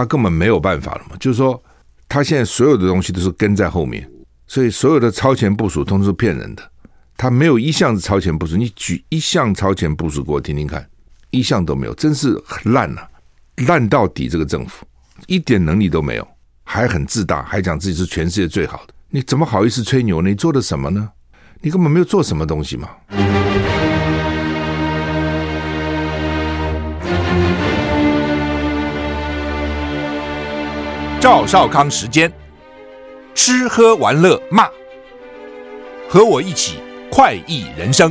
他根本没有办法了嘛。就是说，他现在所有的东西都是跟在后面，所以所有的超前部署都是骗人的。他没有一项是超前部署，你举一项超前部署给我听听看，一项都没有，真是烂啊，烂到底！这个政府一点能力都没有，还很自大，还讲自己是全世界最好的，你怎么好意思吹牛呢？你做的什么呢？你根本没有做什么东西嘛。赵少康时间，吃喝玩乐骂，和我一起。快意人生，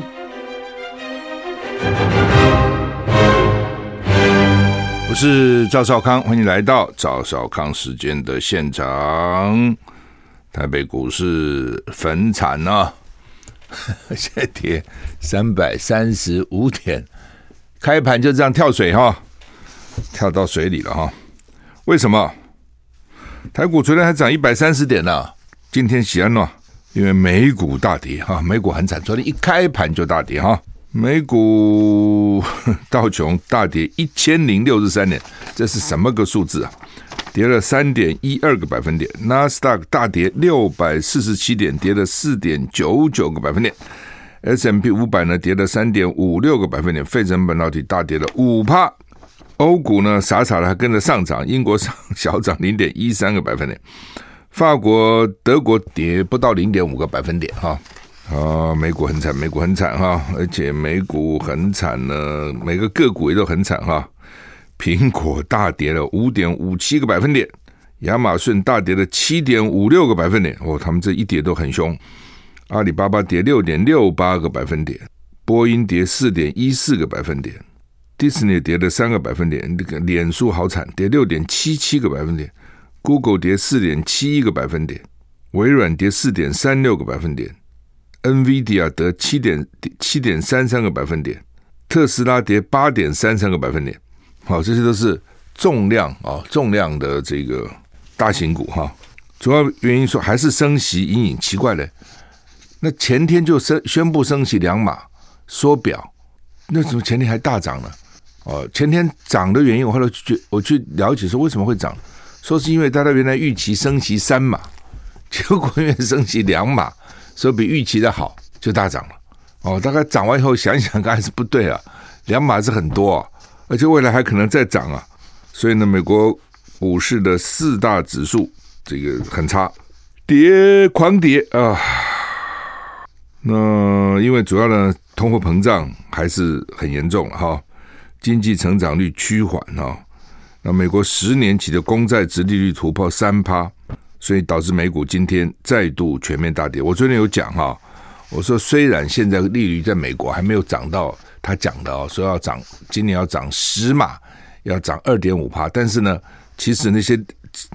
我是赵少康，欢迎来到赵少康时间的现场。台北股市粉惨啊，现在跌三百三十五点，开盘就这样跳水哈，跳到水里了哈。为什么？台股昨天还涨一百三十点呢，今天喜安诺。因为美股大跌哈，美股很惨，昨天一开盘就大跌哈，美股道琼大跌一千零六十三点，这是什么个数字啊？跌了三点一二个百分点，纳斯达克大跌六百四十七点，跌了四点九九个百分点，S M P 五百呢跌了三点五六个百分点，费城半导体大跌了五帕，欧股呢傻傻的还跟着上涨，英国上小涨零点一三个百分点。法国、德国跌不到零点五个百分点哈，啊，美股很惨，美股很惨哈，而且美股很惨呢，每个个股也都很惨哈。苹果大跌了五点五七个百分点，亚马逊大跌了七点五六个百分点，哦，他们这一跌都很凶。阿里巴巴跌六点六八个百分点，波音跌四点一四个百分点，迪士尼跌了三个百分点，那个脸书好惨，跌六点七七个百分点。Google 跌四点七一个百分点，微软跌四点三六个百分点，NVIDIA 得七点七点三三个百分点，特斯拉跌八点三三个百分点。好，这些都是重量啊，重量的这个大型股哈。主要原因说还是升息阴影，奇怪嘞。那前天就升宣布升息两码缩表，那怎么前天还大涨呢？哦，前天涨的原因，我后来去我去了解说为什么会涨。说是因为大家原来预期升息三码，结果因为升息两码，所以比预期的好，就大涨了。哦，大概涨完以后想想看还是不对啊，两码是很多啊，而且未来还可能再涨啊。所以呢，美国股市的四大指数这个很差，跌狂跌啊。那因为主要呢，通货膨胀还是很严重哈，经济成长率趋缓哈。那美国十年期的公债殖利率突破三趴，所以导致美股今天再度全面大跌。我昨天有讲哈，我说虽然现在利率在美国还没有涨到他讲的哦，说要涨，今年要涨十码，要涨二点五趴，但是呢，其实那些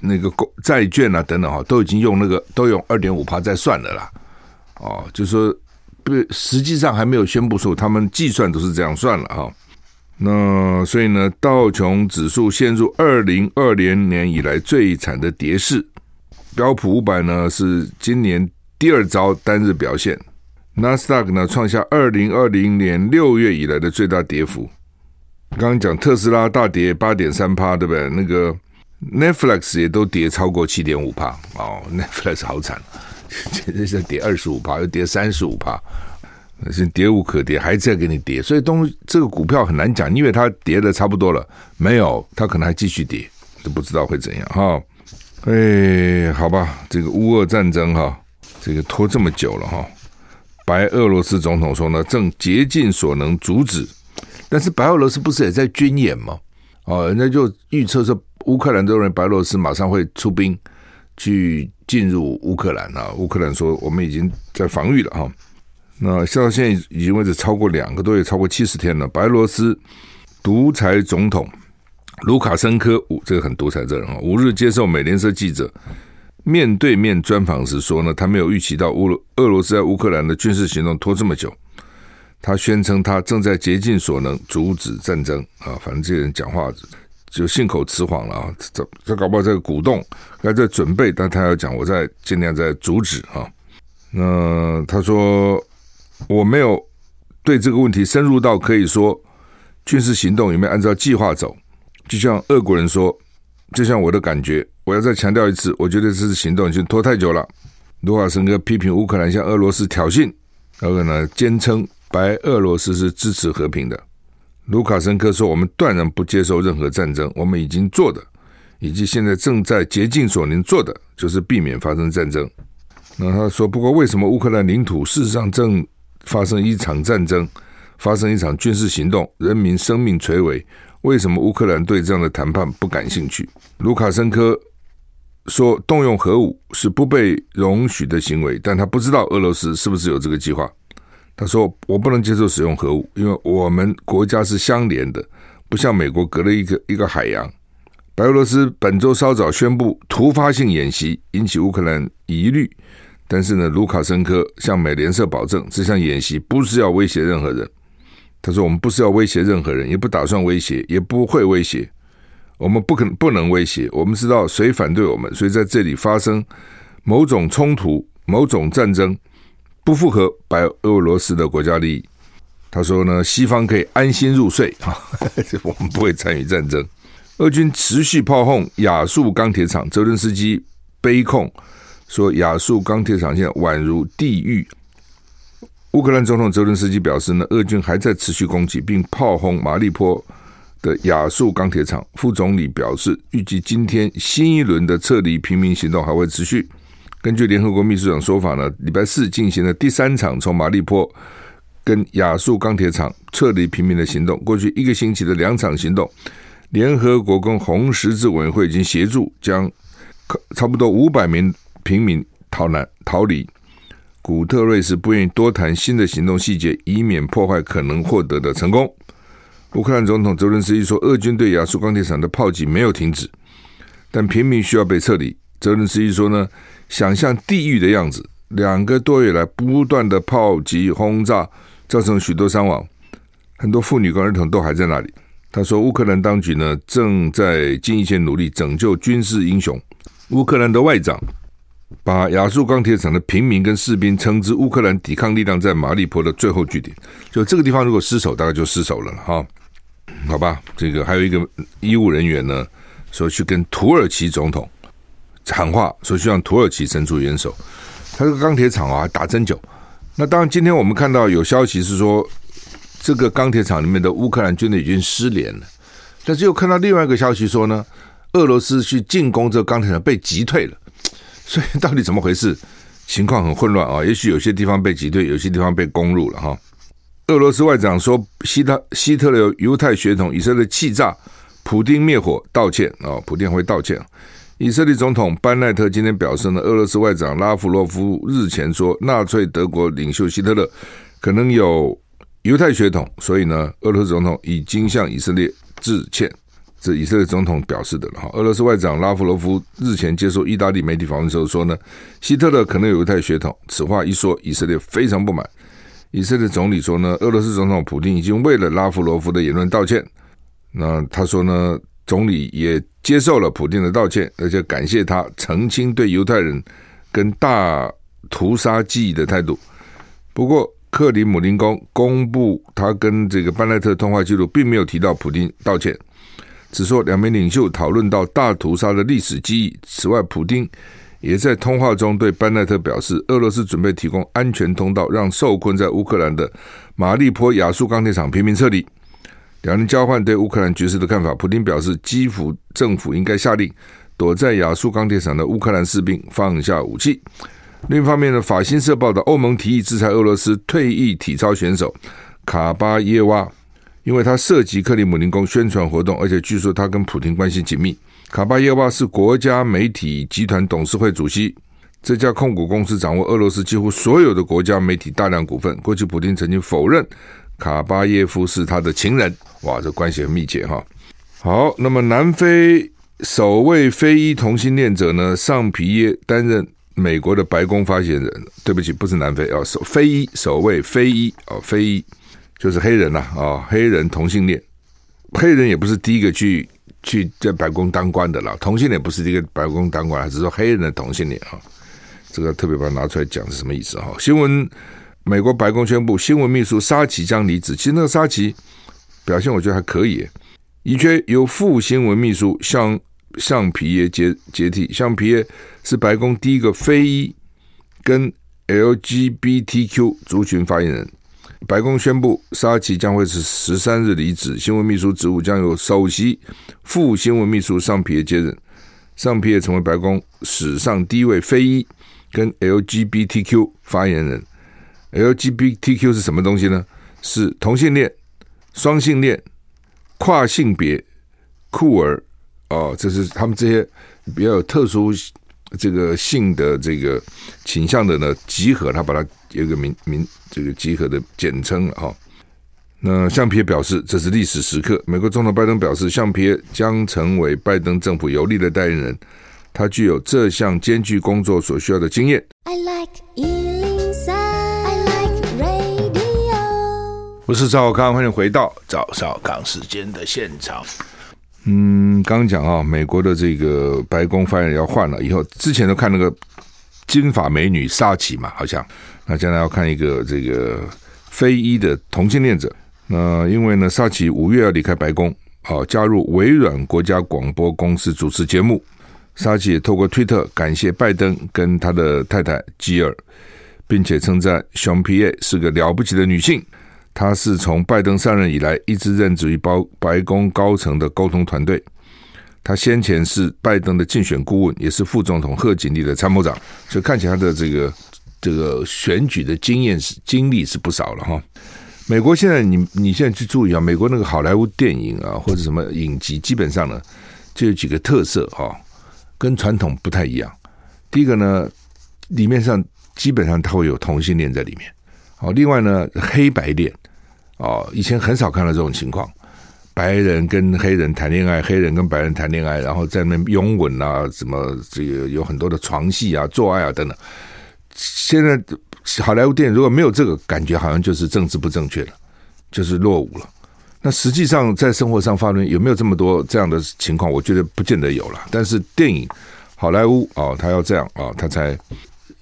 那个公债券啊等等哈，都已经用那个都用二点五趴在算了啦。哦，就说不，实际上还没有宣布说他们计算都是这样算了哈。那所以呢，道琼指数陷入二零二零年以来最惨的跌势，标普五百呢是今年第二招单日表现，纳斯达克呢创下二零二零年六月以来的最大跌幅。刚刚讲特斯拉大跌八点三趴，对不对？那个 Netflix 也都跌超过七点五趴哦，Netflix 好惨，简直是跌二十五趴，又跌三十五趴。是跌无可跌，还在给你跌，所以东这个股票很难讲，因为它跌的差不多了，没有，它可能还继续跌，都不知道会怎样哈。哎，好吧，这个乌俄战争哈，这个拖这么久了哈，白俄罗斯总统说呢，正竭尽所能阻止，但是白俄罗斯不是也在军演吗？哦，人家就预测说，乌克兰都认为白俄罗斯马上会出兵去进入乌克兰啊，乌克兰说我们已经在防御了哈。那到现在已经为止超过两个多月，超过七十天了。白罗斯独裁总统卢卡申科，这个很独裁的人啊，五日接受美联社记者面对面专访时说呢，他没有预期到乌俄罗斯在乌克兰的军事行动拖这么久。他宣称他正在竭尽所能阻止战争啊，反正这些人讲话就信口雌黄了啊，这这搞不好在鼓动，还在准备，但他要讲我在尽量在阻止啊。那他说。我没有对这个问题深入到可以说军事行动有没有按照计划走，就像俄国人说就像我的感觉，我要再强调一次，我觉得这次行动已经拖太久了。卢卡申科批评乌克兰向俄罗斯挑衅，然后呢，坚称白俄罗斯是支持和平的。卢卡申科说：“我们断然不接受任何战争，我们已经做的，以及现在正在竭尽所能做的，就是避免发生战争。”那他说：“不过，为什么乌克兰领土事实上正发生一场战争，发生一场军事行动，人民生命垂危？为什么乌克兰对这样的谈判不感兴趣？”卢卡申科说：“动用核武是不被容许的行为，但他不知道俄罗斯是不是有这个计划。”他说：“我不能接受使用核武，因为我们国家是相连的，不像美国隔了一个一个海洋。”白俄罗斯本周稍早宣布突发性演习，引起乌克兰疑虑。但是呢，卢卡申科向美联社保证，这项演习不是要威胁任何人。他说：“我们不是要威胁任何人，也不打算威胁，也不会威胁。我们不可不能威胁。我们知道谁反对我们，所以在这里发生某种冲突、某种战争。”不符合白俄罗斯的国家利益。他说呢，西方可以安心入睡啊，我们不会参与战争。俄军持续炮轰亚速钢铁厂，泽伦斯基悲控说，亚速钢铁厂现宛如地狱。乌克兰总统泽伦斯基表示呢，俄军还在持续攻击并炮轰马利坡的亚速钢铁厂。副总理表示，预计今天新一轮的撤离平民行动还会持续。根据联合国秘书长说法呢，礼拜四进行了第三场从马利坡跟亚速钢铁厂撤离平民的行动。过去一个星期的两场行动，联合国跟红十字委员会已经协助将差不多五百名平民逃难逃离。古特瑞斯不愿意多谈新的行动细节，以免破坏可能获得的成功。乌克兰总统泽伦斯基说，俄军对亚速钢铁厂的炮击没有停止，但平民需要被撤离。泽伦斯基说呢，想象地狱的样子，两个多月来不断的炮击轰炸，造成许多伤亡，很多妇女跟儿童都还在那里。他说，乌克兰当局呢正在尽一切努力拯救军事英雄。乌克兰的外长把亚速钢铁厂的平民跟士兵称之乌克兰抵抗力量在马利坡的最后据点。就这个地方如果失守，大概就失守了哈。好吧，这个还有一个医务人员呢，说去跟土耳其总统。喊话说希望土耳其伸出援手，他这个钢铁厂啊打针灸。那当然，今天我们看到有消息是说，这个钢铁厂里面的乌克兰军队已经失联了。但是又看到另外一个消息说呢，俄罗斯去进攻这个钢铁厂被击退了。所以到底怎么回事？情况很混乱啊！也许有些地方被挤兑，有些地方被攻入了哈。俄罗斯外长说，希特希特勒犹太血统，以色列气炸，普丁灭火道歉啊，普丁会道歉。以色列总统班奈特今天表示呢，俄罗斯外长拉夫罗夫日前说，纳粹德国领袖希特勒可能有犹太血统，所以呢，俄罗斯总统已经向以色列致歉。这以色列总统表示的了哈。俄罗斯外长拉夫罗夫日前接受意大利媒体访问时候说呢，希特勒可能有犹太血统。此话一说，以色列非常不满。以色列总理说呢，俄罗斯总统普丁已经为了拉夫罗夫的言论道歉。那他说呢？总理也接受了普丁的道歉，而且感谢他澄清对犹太人跟大屠杀记忆的态度。不过，克里姆林宫公布他跟这个班奈特通话记录，并没有提到普丁道歉，只说两名领袖讨论到大屠杀的历史记忆。此外，普丁也在通话中对班奈特表示，俄罗斯准备提供安全通道，让受困在乌克兰的马利坡亚速钢铁厂平民撤离。两人交换对乌克兰局势的看法。普丁表示，基辅政府应该下令躲在亚速钢铁厂的乌克兰士兵放下武器。另一方面呢，法新社报道，欧盟提议制裁俄罗斯退役体操选手卡巴耶娃，因为他涉及克里姆林宫宣传活动，而且据说他跟普丁关系紧密。卡巴耶娃是国家媒体集团董事会主席，这家控股公司掌握俄罗斯几乎所有的国家媒体大量股份。过去，普丁曾经否认。卡巴耶夫是他的情人，哇，这关系很密切哈。好，那么南非首位非裔同性恋者呢，尚皮耶担任美国的白宫发言人。对不起，不是南非啊，首非裔首位非裔啊，非裔就是黑人呐啊，黑人同性恋，黑人也不是第一个去去在白宫当官的了，同性恋不是第一个白宫当官，只是说黑人的同性恋啊，这个特别把它拿出来讲是什么意思哈？新闻。美国白宫宣布，新闻秘书沙奇将离职。其实那个沙奇表现我觉得还可以，以缺由副新闻秘书向橡皮耶接接替。橡皮耶是白宫第一个非裔跟 LGBTQ 族群发言人。白宫宣布，沙奇将会是十三日离职，新闻秘书职务将由首席副新闻秘书尚皮耶接任。尚皮耶成为白宫史上第一位非裔跟 LGBTQ 发言人。LGBTQ 是什么东西呢？是同性恋、双性恋、跨性别、酷儿哦，这是他们这些比较有特殊这个性的这个倾向的呢集合，他把它有个名名这个集合的简称哈、哦。那橡皮耶表示，这是历史时刻。美国总统拜登表示，橡皮将成为拜登政府有力的代言人，他具有这项艰巨工作所需要的经验。I like 我是赵少康，欢迎回到赵少康时间的现场。嗯，刚刚讲啊，美国的这个白宫发言人要换了，以后之前都看那个金发美女萨奇嘛，好像那将来要看一个这个非裔的同性恋者。那因为呢，萨奇五月要离开白宫，啊，加入微软国家广播公司主持节目。萨奇也透过推特感谢拜登跟他的太太吉尔，并且称赞熊皮耶是个了不起的女性。他是从拜登上任以来一直任职于白白宫高层的沟通团队。他先前是拜登的竞选顾问，也是副总统贺锦丽的参谋长，所以看起来他的这个这个选举的经验是经历是不少了哈。美国现在你你现在去注意啊，美国那个好莱坞电影啊或者什么影集，基本上呢就有几个特色哈，跟传统不太一样。第一个呢，里面上基本上它会有同性恋在里面。哦，另外呢，黑白恋。哦，以前很少看到这种情况，白人跟黑人谈恋爱，黑人跟白人谈恋爱，然后在那拥吻啊，什么这个有很多的床戏啊、做爱啊等等。现在好莱坞电影如果没有这个感觉，好像就是政治不正确了，就是落伍了。那实际上在生活上发生有没有这么多这样的情况？我觉得不见得有了。但是电影好莱坞哦，他要这样啊、哦，他才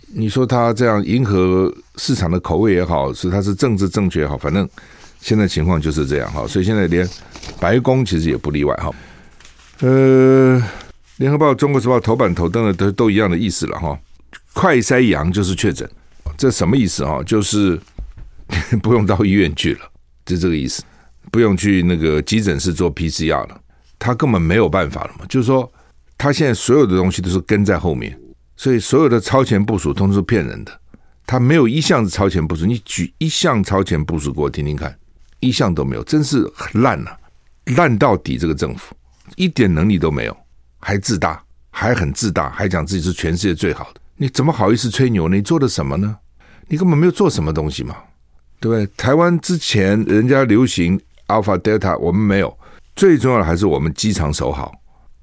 你说他这样迎合市场的口味也好，是他是政治正确也好，反正。现在情况就是这样哈，所以现在连白宫其实也不例外哈。呃，联合报、中国时报头版头登的都都一样的意思了哈。快筛阳就是确诊，这什么意思哈？就是 不用到医院去了，就这个意思，不用去那个急诊室做 PCR 了，他根本没有办法了嘛。就是说，他现在所有的东西都是跟在后面，所以所有的超前部署都是骗人的，他没有一项是超前部署。你举一项超前部署给我听听看。一项都没有，真是烂了，烂到底！这个政府一点能力都没有，还自大，还很自大，还讲自己是全世界最好的，你怎么好意思吹牛呢？你做的什么呢？你根本没有做什么东西嘛，对不对？台湾之前人家流行 Alpha Delta，我们没有，最重要的还是我们机场守好，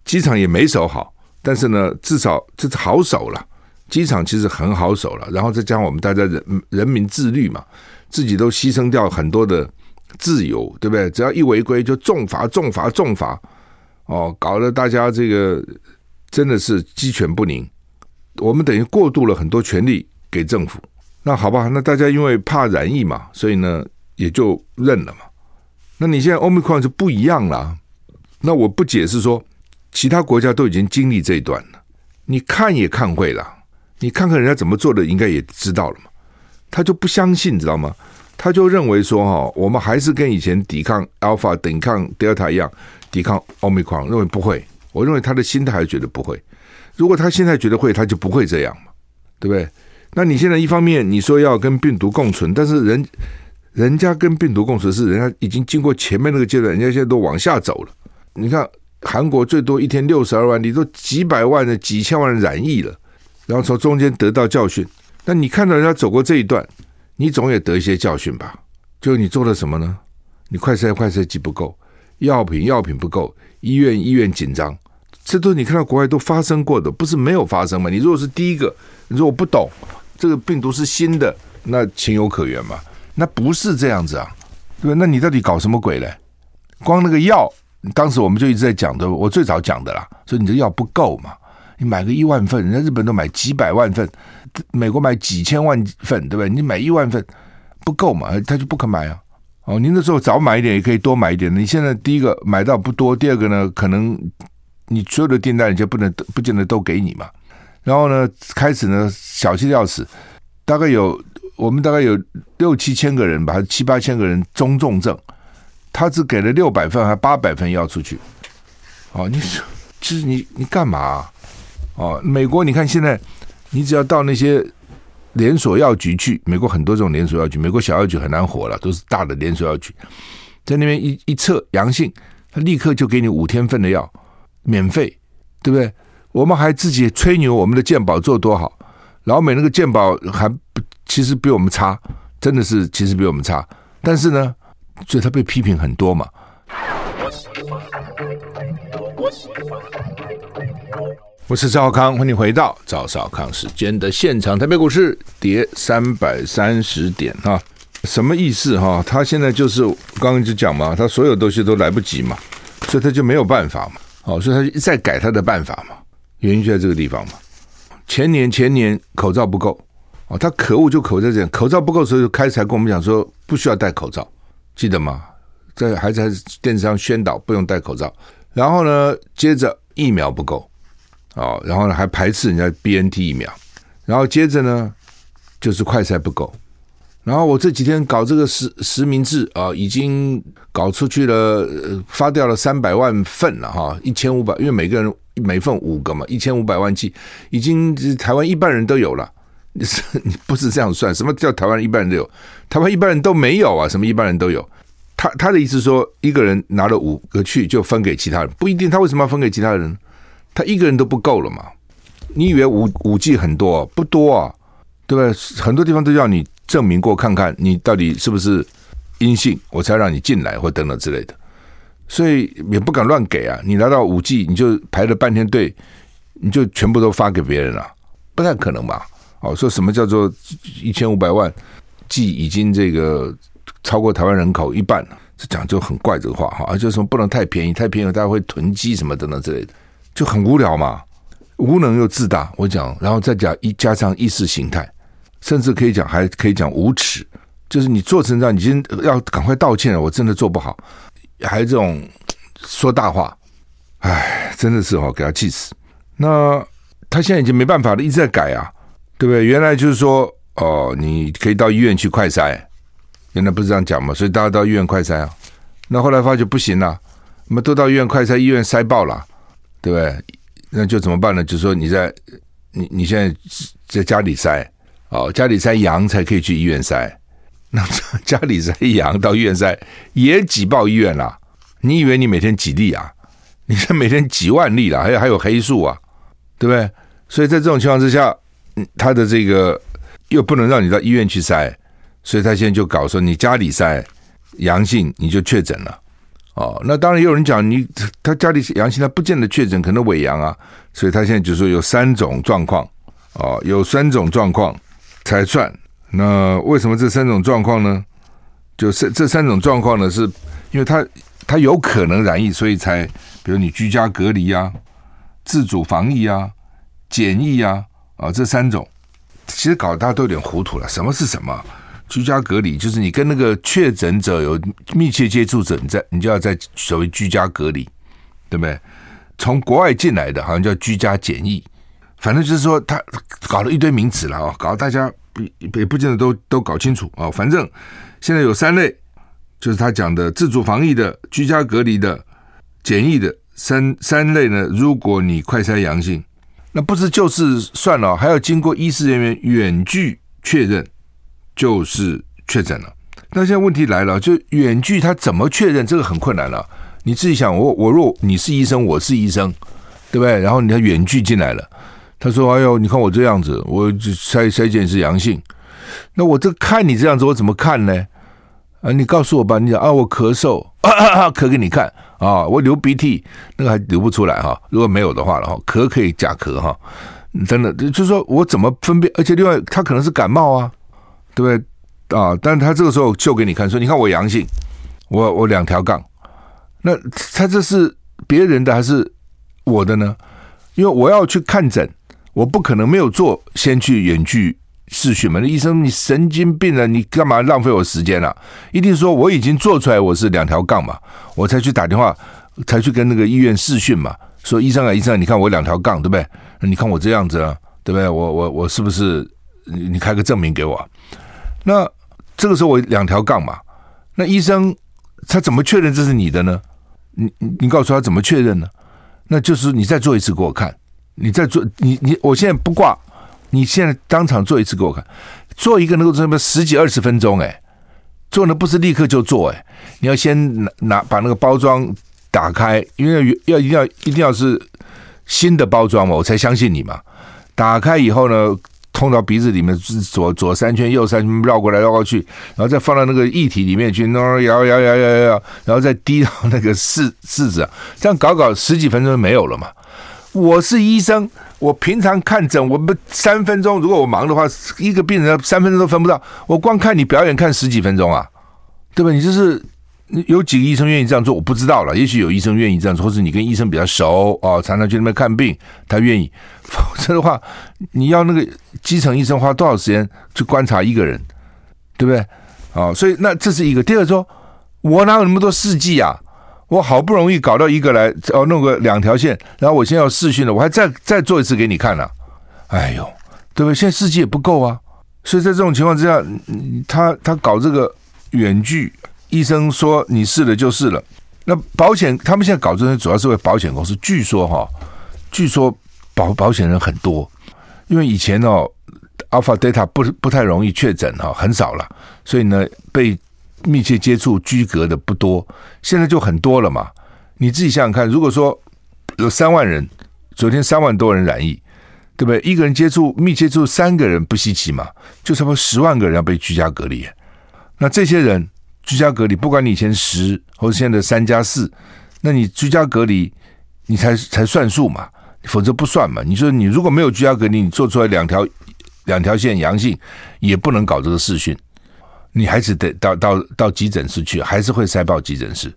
机场也没守好，但是呢，至少这是好守了，机场其实很好守了，然后再加上我们大家人人民自律嘛，自己都牺牲掉很多的。自由对不对？只要一违规就重罚、重罚、重罚，哦，搞得大家这个真的是鸡犬不宁。我们等于过渡了很多权力给政府。那好吧，那大家因为怕染疫嘛，所以呢也就认了嘛。那你现在 Omicron 就不一样了。那我不解释说，其他国家都已经经历这一段了，你看也看会了，你看看人家怎么做的，应该也知道了嘛。他就不相信，你知道吗？他就认为说哈，我们还是跟以前抵抗 Alpha、抵抗 Delta 一样，抵抗 Omicron，认为不会。我认为他的心态还是觉得不会。如果他现在觉得会，他就不会这样嘛，对不对？那你现在一方面你说要跟病毒共存，但是人人家跟病毒共存是人家已经经过前面那个阶段，人家现在都往下走了。你看韩国最多一天六十二万，你都几百万的、几千万人染疫了，然后从中间得到教训。那你看到人家走过这一段。你总也得一些教训吧？就你做了什么呢？你快筛快筛剂不够，药品药品不够，医院医院紧张，这都你看到国外都发生过的，不是没有发生吗？你如果是第一个，你说我不懂这个病毒是新的，那情有可原嘛？那不是这样子啊，对吧？那你到底搞什么鬼嘞？光那个药，当时我们就一直在讲的，我最早讲的啦，说你这药不够嘛？你买个一万份，人家日本都买几百万份。美国买几千万份，对不对？你买一万份不够嘛？他就不肯买啊！哦，您那时候早买一点也可以多买一点。你现在第一个买到不多，第二个呢，可能你所有的订单人家不能不见得都给你嘛。然后呢，开始呢小气的要死，大概有我们大概有六七千个人吧，还是七八千个人中重症，他只给了六百份还八百份药出去。哦，你其实你你干嘛啊？哦，美国你看现在，你只要到那些连锁药局去，美国很多这种连锁药局，美国小药局很难活了，都是大的连锁药局，在那边一一测阳性，他立刻就给你五天份的药，免费，对不对？我们还自己吹牛，我们的健保做多好，老美那个健保还不其实比我们差，真的是其实比我们差，但是呢，所以他被批评很多嘛。我是赵少康，欢迎回到赵少康时间的现场。台北股市跌三百三十点啊，什么意思哈？他现在就是刚刚就讲嘛，他所有东西都来不及嘛，所以他就没有办法嘛。好，所以他就再改他的办法嘛。原因就在这个地方嘛。前年前年口罩不够哦，他可恶就可恶在这样，口罩不够的时候就开始跟我们讲说不需要戴口罩，记得吗？在还在电视上宣导不用戴口罩，然后呢，接着疫苗不够。哦，然后呢，还排斥人家 BNT 疫苗，然后接着呢，就是快筛不够，然后我这几天搞这个实实名制啊，已经搞出去了，发掉了三百万份了哈，一千五百，因为每个人每份五个嘛，一千五百万剂，已经台湾一半人都有了，你是你不是这样算？什么叫台湾一半人都有？台湾一半人都没有啊？什么一半人都有？他他的意思说，一个人拿了五个去就分给其他人，不一定，他为什么要分给其他人？他一个人都不够了嘛？你以为五五 G 很多不多啊？对不对？很多地方都要你证明过看看你到底是不是阴性，我才让你进来或等等之类的，所以也不敢乱给啊。你拿到五 G 你就排了半天队，你就全部都发给别人了，不太可能吧？哦，说什么叫做一千五百万 G 已经这个超过台湾人口一半了？这讲就很怪这个话哈，而且什么不能太便宜，太便宜大家会囤积什么等等之类的。就很无聊嘛，无能又自大。我讲，然后再讲一加上意识形态，甚至可以讲还可以讲无耻，就是你做成这样，你今天要赶快道歉了。我真的做不好，还这种说大话，哎，真的是哦，给他气死。那他现在已经没办法了，一直在改啊，对不对？原来就是说，哦，你可以到医院去快筛，原来不是这样讲嘛，所以大家到医院快筛啊。那后来发觉不行了，我们都到医院快筛，医院筛爆了。对不对？那就怎么办呢？就是说你在你你现在在家里筛哦，家里筛阳才可以去医院筛。那家里筛阳到医院筛也挤爆医院了。你以为你每天几例啊？你是每天几万例了，还有还有黑数啊，对不对？所以在这种情况之下，他的这个又不能让你到医院去筛，所以他现在就搞说你家里筛阳性你就确诊了。哦，那当然也有人讲你他家里阳性，他不见得确诊，可能伪阳啊，所以他现在就说有三种状况，哦，有三种状况才算。那为什么这三种状况呢？就是这三种状况呢，是因为他他有可能染疫，所以才比如你居家隔离啊、自主防疫啊、检疫啊，啊这三种，其实搞得大家都有点糊涂了，什么是什么？居家隔离就是你跟那个确诊者有密切接触者，你在你就要在所谓居家隔离，对不对？从国外进来的好像叫居家检疫，反正就是说他搞了一堆名词了啊，搞得大家也不见得都都搞清楚啊。反正现在有三类，就是他讲的自主防疫的、居家隔离的、检疫的三三类呢。如果你快筛阳性，那不是就是算了，还要经过医师人员远距确认。就是确诊了，那现在问题来了，就远距他怎么确认？这个很困难了。你自己想，我我若你是医生，我是医生，对不对？然后你要远距进来了，他说：“哎呦，你看我这样子，我筛筛检是阳性，那我这看你这样子，我怎么看呢？啊，你告诉我吧。你讲啊，我咳嗽，咳给你看啊，我流鼻涕，那个还流不出来哈。如果没有的话了哈，咳可以假咳哈。真的，就是说我怎么分辨？而且另外，他可能是感冒啊。”对不对啊？但他这个时候秀给你看，说：“你看我阳性，我我两条杠。那他这是别人的还是我的呢？因为我要去看诊，我不可能没有做，先去远距试训嘛。那医生，你神经病了，你干嘛浪费我时间了、啊？一定说我已经做出来，我是两条杠嘛，我才去打电话，才去跟那个医院试训嘛。说医生啊，医生啊，你看我两条杠，对不对？你看我这样子啊，对不对？我我我是不是你你开个证明给我？那这个时候我两条杠嘛，那医生他怎么确认这是你的呢？你你你告诉他怎么确认呢？那就是你再做一次给我看，你再做你你我现在不挂，你现在当场做一次给我看，做一个能够这么十几二十分钟哎。做呢不是立刻就做哎，你要先拿拿把那个包装打开，因为要要一定要一定要是新的包装嘛，我才相信你嘛。打开以后呢，通到鼻子里面，左左三圈，右三圈，绕过来绕过去，然后再放到那个液体里面去，摇摇摇摇摇摇，然后再滴到那个试试纸，这样搞搞十几分钟就没有了嘛。我是医生，我平常看诊，我不三分钟。如果我忙的话，一个病人三分钟都分不到。我光看你表演看十几分钟啊，对吧？你就是有几个医生愿意这样做，我不知道了。也许有医生愿意这样做，或者你跟医生比较熟哦，常常去那边看病，他愿意。否则的话，你要那个基层医生花多少时间去观察一个人，对不对？啊，所以那这是一个。第二说，我哪有那么多试剂啊？我好不容易搞到一个来，哦，弄个两条线，然后我现在要试训了，我还再再做一次给你看了，啊，哎呦，对不对？现在试剂也不够啊，所以在这种情况之下，他他搞这个远距，医生说你试了就是了。那保险他们现在搞这些主要是为保险公司，据说哈，据说保保险人很多，因为以前哦，Alpha Data 不不太容易确诊哈，很少了，所以呢被。密切接触居隔的不多，现在就很多了嘛。你自己想想看，如果说有三万人，昨天三万多人染疫，对不对？一个人接触密切接触三个人不稀奇嘛，就差不多十万个人要被居家隔离。那这些人居家隔离，不管你以前十或者现在的三加四，那你居家隔离你才才算数嘛，否则不算嘛。你说你如果没有居家隔离，你做出来两条两条线阳性，也不能搞这个视讯。你还是得到到到急诊室去，还是会塞爆急诊室。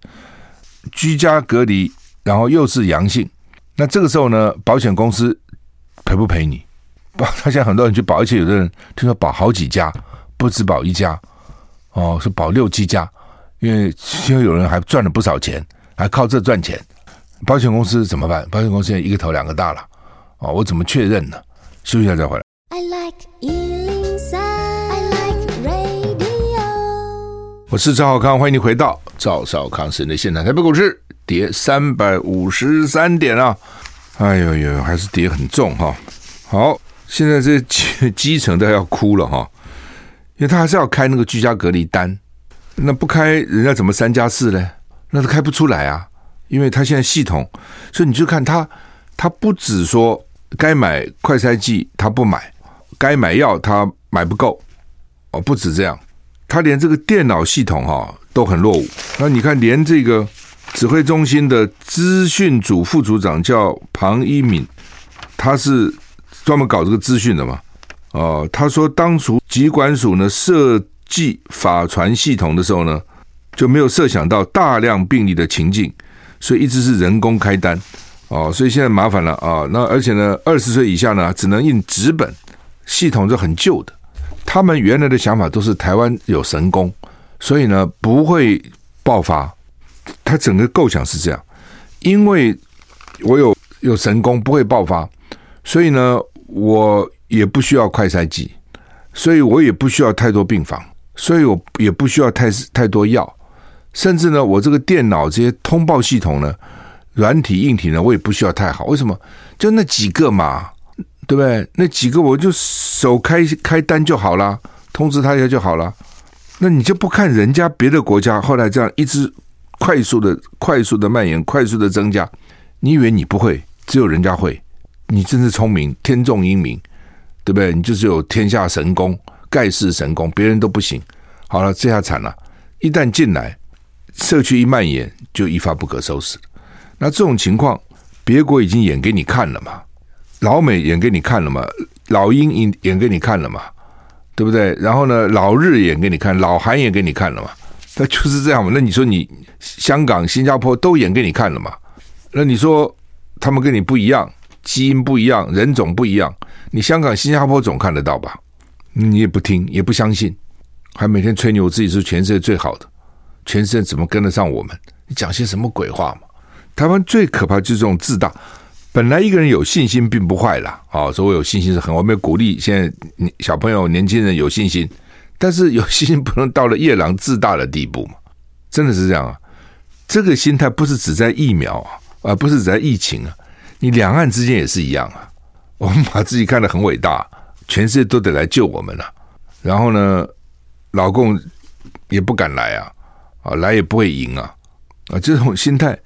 居家隔离，然后又是阳性，那这个时候呢，保险公司赔不赔你？保 他现在很多人去保，而且有的人听说保好几家，不止保一家，哦，是保六七家，因为因为有人还赚了不少钱，还靠这赚钱。保险公司怎么办？保险公司现在一个头两个大了，哦，我怎么确认呢？休息一下再回来。I like 103, I like radio 我是赵少康，欢迎你回到赵少康时间的现场。台北股市跌三百五十三点啊！哎呦呦，还是跌很重哈。好，现在这基基层都要哭了哈，因为他还是要开那个居家隔离单，那不开人家怎么三加四呢？那他开不出来啊，因为他现在系统，所以你就看他，他不止说该买快筛剂他不买，该买药他买不够哦，不止这样。他连这个电脑系统哈都很落伍。那你看，连这个指挥中心的资讯组副组长叫庞一敏，他是专门搞这个资讯的嘛？哦，他说当初疾管署呢设计法传系统的时候呢，就没有设想到大量病例的情境，所以一直是人工开单。哦，所以现在麻烦了啊。那而且呢，二十岁以下呢只能印纸本，系统就很旧的。他们原来的想法都是台湾有神功，所以呢不会爆发。他整个构想是这样，因为我有有神功不会爆发，所以呢我也不需要快筛剂，所以我也不需要太多病房，所以我也不需要太太多药，甚至呢我这个电脑这些通报系统呢，软体硬体呢我也不需要太好。为什么？就那几个嘛。对不对？那几个我就手开开单就好了，通知他一下就好了。那你就不看人家别的国家后来这样一直快速的、快速的蔓延、快速的增加？你以为你不会？只有人家会。你真是聪明，天纵英明，对不对？你就是有天下神功、盖世神功，别人都不行。好了，这下惨了，一旦进来，社区一蔓延，就一发不可收拾。那这种情况，别国已经演给你看了嘛。老美演给你看了嘛？老英演演给你看了嘛？对不对？然后呢，老日演给你看，老韩演给你看了嘛？那就是这样嘛？那你说你香港、新加坡都演给你看了嘛？那你说他们跟你不一样，基因不一样，人种不一样，你香港、新加坡总看得到吧？你也不听，也不相信，还每天吹牛自己是全世界最好的，全世界怎么跟得上我们？你讲些什么鬼话嘛？台湾最可怕就是这种自大。本来一个人有信心并不坏啦，啊，所以我有信心是很，我们鼓励现在小朋友、年轻人有信心，但是有信心不能到了夜郎自大的地步嘛，真的是这样啊。这个心态不是只在疫苗啊，而不是只在疫情啊，你两岸之间也是一样啊。我们把自己看得很伟大，全世界都得来救我们了，然后呢，老共也不敢来啊，啊，来也不会赢啊，啊，这种心态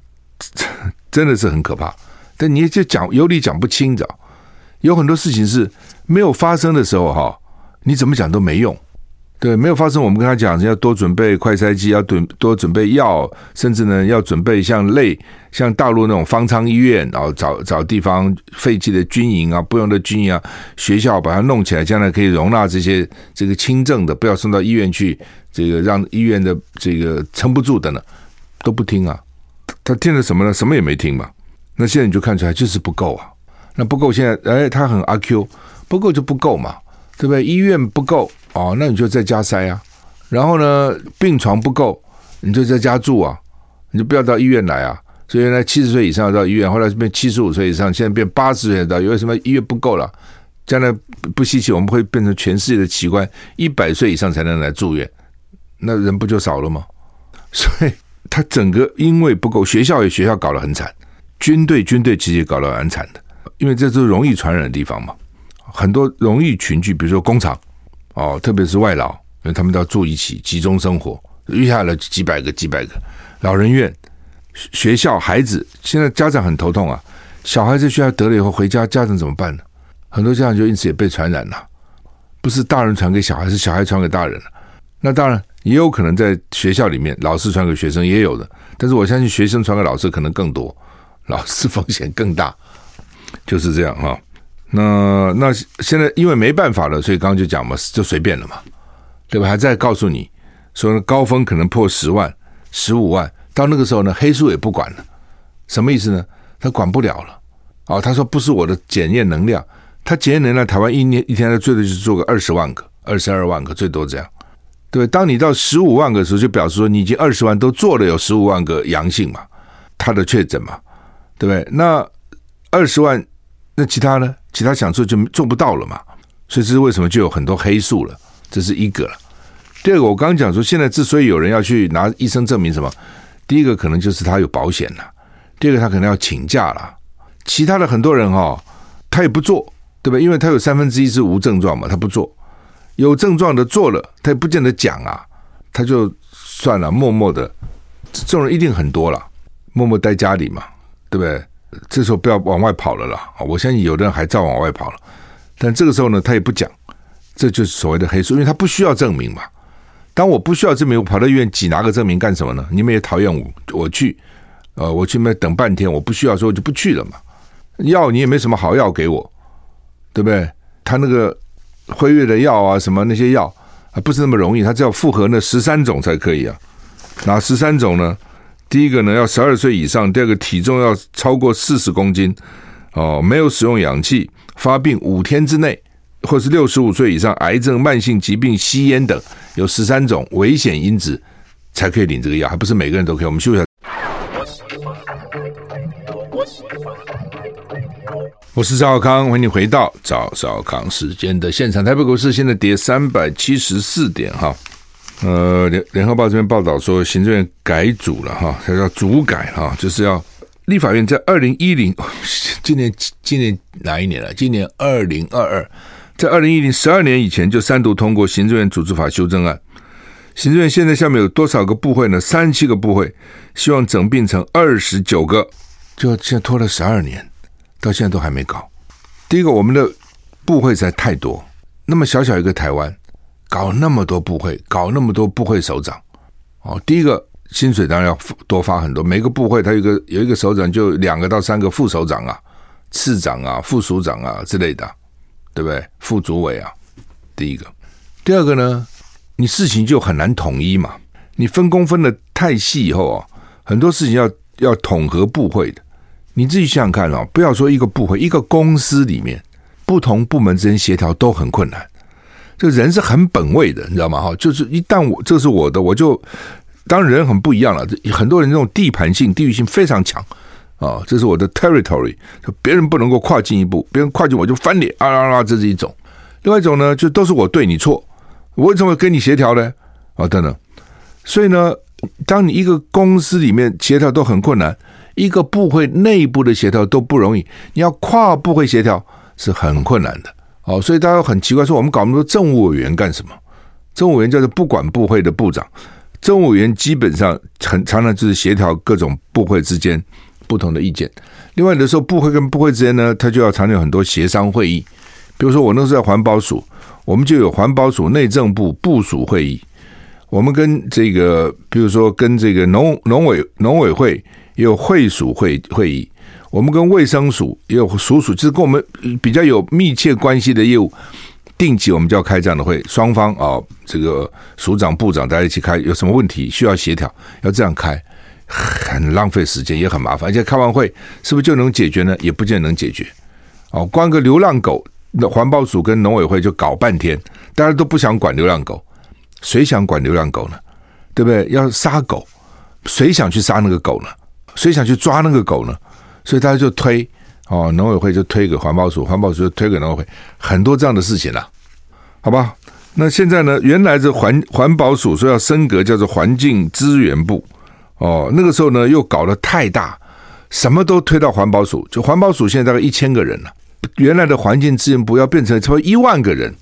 真的是很可怕。但你就讲有理讲不清，的，有很多事情是没有发生的时候哈，你怎么讲都没用。对，没有发生，我们跟他讲要多准备快筛机，要准多准备药，甚至呢要准备像类像大陆那种方舱医院，然后找找地方废弃的军营啊，不用的军营啊，学校把它弄起来，将来可以容纳这些这个轻症的，不要送到医院去，这个让医院的这个撑不住的呢，都不听啊。他听了什么呢？什么也没听嘛。那现在你就看出来就是不够啊，那不够，现在哎，他很阿 Q，不够就不够嘛，对不对？医院不够哦，那你就在家塞啊，然后呢，病床不够，你就在家住啊，你就不要到医院来啊。所以原来七十岁以上要到医院，后来变七十五岁以上，现在变八十岁到，因为什么？医院不够了，将来不稀奇，我们会变成全世界的奇观，一百岁以上才能来住院，那人不就少了吗？所以他整个因为不够，学校也学校搞得很惨。军队军队其实也搞得蛮惨的，因为这是容易传染的地方嘛，很多容易群聚，比如说工厂哦，特别是外劳，因为他们都要住一起，集中生活，余下来几百个几百个，老人院、学校、孩子，现在家长很头痛啊，小孩子学校得了以后回家，家长怎么办呢？很多家长就因此也被传染了，不是大人传给小孩，是小孩传给大人了。那当然也有可能在学校里面，老师传给学生也有的，但是我相信学生传给老师可能更多。老师风险更大，就是这样哈。那那现在因为没办法了，所以刚刚就讲嘛，就随便了嘛，对吧？还在告诉你说高峰可能破十万、十五万，到那个时候呢，黑数也不管了，什么意思呢？他管不了了。哦，他说不是我的检验能量，他检验能量，台湾一年一天他最多就是做个二十万个、二十二万个，最多这样。对，当你到十五万个时候，就表示说你已经二十万都做了，有十五万个阳性嘛，他的确诊嘛。对不对？那二十万，那其他呢？其他想做就做不到了嘛。所以这是为什么就有很多黑数了。这是一个。第二个，我刚刚讲说，现在之所以有人要去拿医生证明什么，第一个可能就是他有保险了，第二个他可能要请假了。其他的很多人哈、哦，他也不做，对不对？因为他有三分之一是无症状嘛，他不做。有症状的做了，他也不见得讲啊，他就算了，默默的。这种人一定很多了，默默待家里嘛。对不对？这时候不要往外跑了啦！我相信有的人还照往外跑了，但这个时候呢，他也不讲，这就是所谓的黑数，因为他不需要证明嘛。当我不需要证明，我跑到医院挤拿个证明干什么呢？你们也讨厌我，我去，呃，我去那等半天，我不需要，说我就不去了嘛。药你也没什么好药给我，对不对？他那个辉瑞的药啊，什么那些药啊，不是那么容易，他只要复合那十三种才可以啊。哪十三种呢？第一个呢，要十二岁以上；第二个，体重要超过四十公斤，哦，没有使用氧气，发病五天之内，或是六十五岁以上，癌症、慢性疾病、吸烟等，有十三种危险因子才可以领这个药，还不是每个人都可以。我们休息一下。我是赵少康，欢迎你回到赵少康时间的现场。台北股市现在跌三百七十四点，哈。呃，联联合报这边报道说，行政院改组了哈，它叫组改哈，就是要立法院在二零一零，今年今年哪一年了？今年二零二二，在二零一零十二年以前就三度通过行政院组织法修正案。行政院现在下面有多少个部会呢？三七个部会，希望整并成二十九个，就现在拖了十二年，到现在都还没搞。第一个，我们的部会实在太多，那么小小一个台湾。搞那么多部会，搞那么多部会首长，哦，第一个薪水当然要多发很多。每个部会他有个有一个首长，就两个到三个副首长啊、次长啊、副署长啊之类的，对不对？副主委啊，第一个。第二个呢，你事情就很难统一嘛。你分工分的太细以后啊，很多事情要要统合部会的。你自己想想看啊，不要说一个部会，一个公司里面不同部门之间协调都很困难。这人是很本位的，你知道吗？哈，就是一旦我这是我的，我就当然人很不一样了。很多人这种地盘性、地域性非常强，啊，这是我的 territory，别人不能够跨进一步，别人跨进我就翻脸啊啊啊！这是一种。另外一种呢，就都是我对你错，我为什么跟你协调呢？啊，等等。所以呢，当你一个公司里面协调都很困难，一个部会内部的协调都不容易，你要跨部会协调是很困难的。哦，所以大家很奇怪，说我们搞那么多政务委员干什么？政务委员叫做不管部会的部长，政务委员基本上很常常就是协调各种部会之间。不同的意见，另外有的时候部会跟部会之间呢，他就要常有很多协商会议。比如说我那时候在环保署，我们就有环保署内政部部署会议。我们跟这个，比如说跟这个农农委农委会也有会署会会议。我们跟卫生署也有署署，就是跟我们比较有密切关系的业务，定期我们就要开这样的会，双方啊，这个署长部长大家一起开，有什么问题需要协调，要这样开。很浪费时间，也很麻烦。而且开完会是不是就能解决呢？也不见得能解决。哦，关个流浪狗，那环保署跟农委会就搞半天，大家都不想管流浪狗，谁想管流浪狗呢？对不对？要杀狗，谁想去杀那个狗呢？谁想去抓那个狗呢？所以大家就推哦，农委会就推给环保署，环保署就推给农委会，很多这样的事情了，好吧？那现在呢？原来这环环保署说要升格，叫做环境资源部。哦，那个时候呢，又搞得太大，什么都推到环保署。就环保署现在大概一千个人了，原来的环境资源部要变成超过一万个人，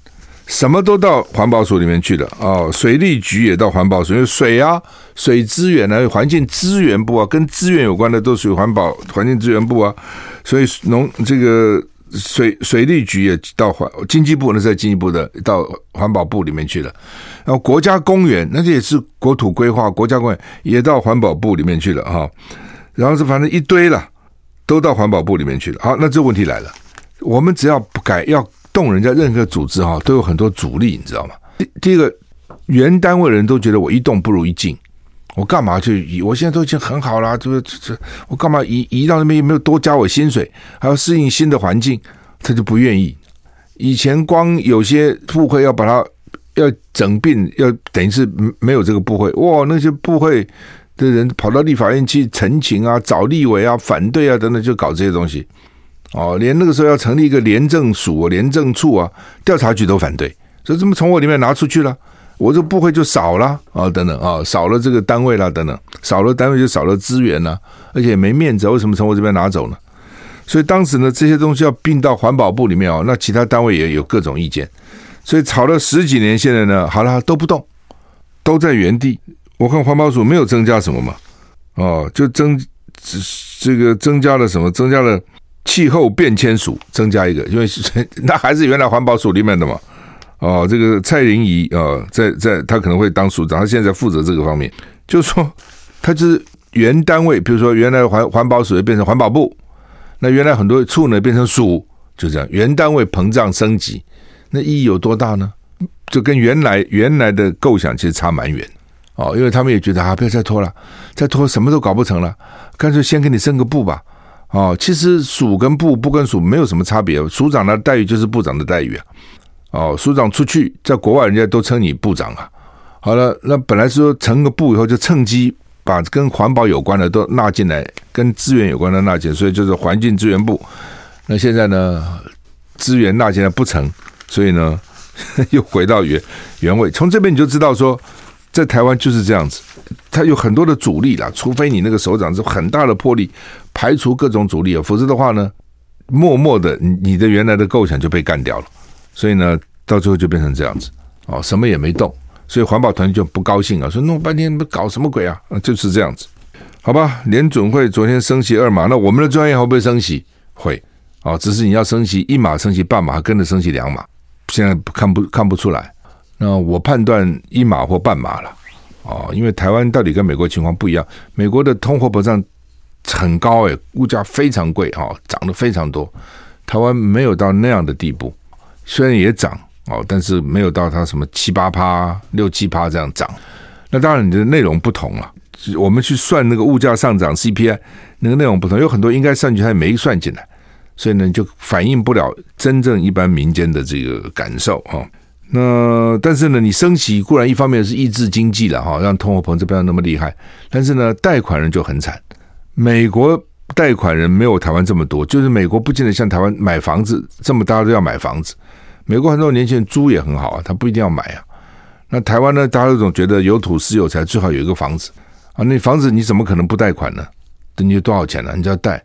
什么都到环保署里面去了。哦，水利局也到环保署，因为水啊，水资源呢，环境资源部啊，跟资源有关的都属于环保环境资源部啊。所以农这个水水利局也到环经济部，那是在经济部的，到环保部里面去了。然后国家公园，那这也是国土规划，国家公园也到环保部里面去了哈。然后是反正一堆了，都到环保部里面去了。好，那这问题来了，我们只要不改，要动人家任何组织哈，都有很多阻力，你知道吗？第第一个，原单位的人都觉得我一动不如一静，我干嘛去移？我现在都已经很好了，这个这我干嘛移移到那边？有没有多加我薪水？还要适应新的环境，他就不愿意。以前光有些部会要把它。要整并，要等于是没有这个部会哇，那些部会的人跑到立法院去陈情啊，找立委啊，反对啊等等，就搞这些东西哦。连那个时候要成立一个廉政署、廉政处啊，调查局都反对，所以怎么从我里面拿出去了？我这部会就少了啊，等等啊，少了这个单位啦，等等，少了单位就少了资源了，而且没面子，为什么从我这边拿走呢？所以当时呢，这些东西要并到环保部里面哦，那其他单位也有各种意见。所以吵了十几年，现在呢，好了都不动，都在原地。我看环保署没有增加什么嘛，哦，就增这个增加了什么？增加了气候变迁署，增加一个，因为 那还是原来环保署里面的嘛。哦，这个蔡玲仪啊，在在他可能会当署长，他现在负责这个方面，就是说他就是原单位，比如说原来环环保署变成环保部，那原来很多处呢变成署，就这样，原单位膨胀升级。那意义有多大呢？就跟原来原来的构想其实差蛮远哦，因为他们也觉得啊，不要再拖了，再拖什么都搞不成了，干脆先给你升个部吧。哦，其实署跟部部跟署没有什么差别，署长的待遇就是部长的待遇啊。哦，署长出去在国外，人家都称你部长啊。好了，那本来是说成个部以后，就趁机把跟环保有关的都纳进来，跟资源有关的纳进来，所以就是环境资源部。那现在呢，资源纳进来不成。所以呢，又回到原原位。从这边你就知道说，在台湾就是这样子，它有很多的阻力啦。除非你那个首长是很大的魄力，排除各种阻力啊，否则的话呢，默默的你的原来的构想就被干掉了。所以呢，到最后就变成这样子哦，什么也没动。所以环保团就不高兴啊，说弄半天搞什么鬼啊？就是这样子，好吧？联准会昨天升息二码，那我们的专业会不会升息？会哦，只是你要升息一码，升息半码，跟着升息两码。现在看不看不出来，那我判断一码或半码了哦，因为台湾到底跟美国情况不一样，美国的通货膨胀很高诶，物价非常贵哦，涨得非常多，台湾没有到那样的地步，虽然也涨哦，但是没有到它什么七八趴、六七趴这样涨。那当然你的内容不同了，我们去算那个物价上涨 CPI 那个内容不同，有很多应该算进去，它也没算进来。所以呢，就反映不了真正一般民间的这个感受哦。那但是呢，你升息固然一方面是抑制经济了哈，让通货膨胀不要那么厉害。但是呢，贷款人就很惨。美国贷款人没有台湾这么多，就是美国不见得像台湾买房子这么大家都要买房子。美国很多年轻人租也很好啊，他不一定要买啊。那台湾呢，大家都总觉得有土是有财，最好有一个房子啊。那房子你怎么可能不贷款呢？等你多少钱呢？你就要贷，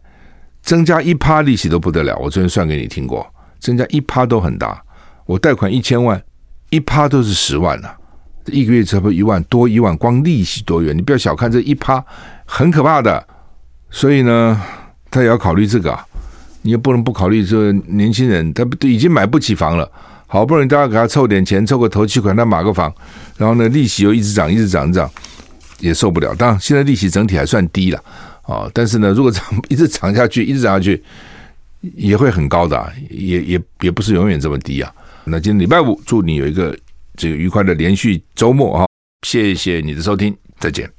增加一趴利息都不得了。我昨天算给你听过，增加一趴都很大。我贷款一千万，一趴都是十万呐、啊，一个月差不多一万多一万，光利息多远？你不要小看这一趴，很可怕的。所以呢，他也要考虑这个啊，你也不能不考虑这年轻人，他已经买不起房了，好不容易大家给他凑点钱，凑个头期款，他买个房，然后呢，利息又一直涨，一直涨，一直涨，也受不了。当然，现在利息整体还算低了啊，但是呢，如果涨一直涨下去，一直涨下去，也会很高的，也也也不是永远这么低啊。那今天礼拜五，祝你有一个这个愉快的连续周末啊，谢谢你的收听，再见。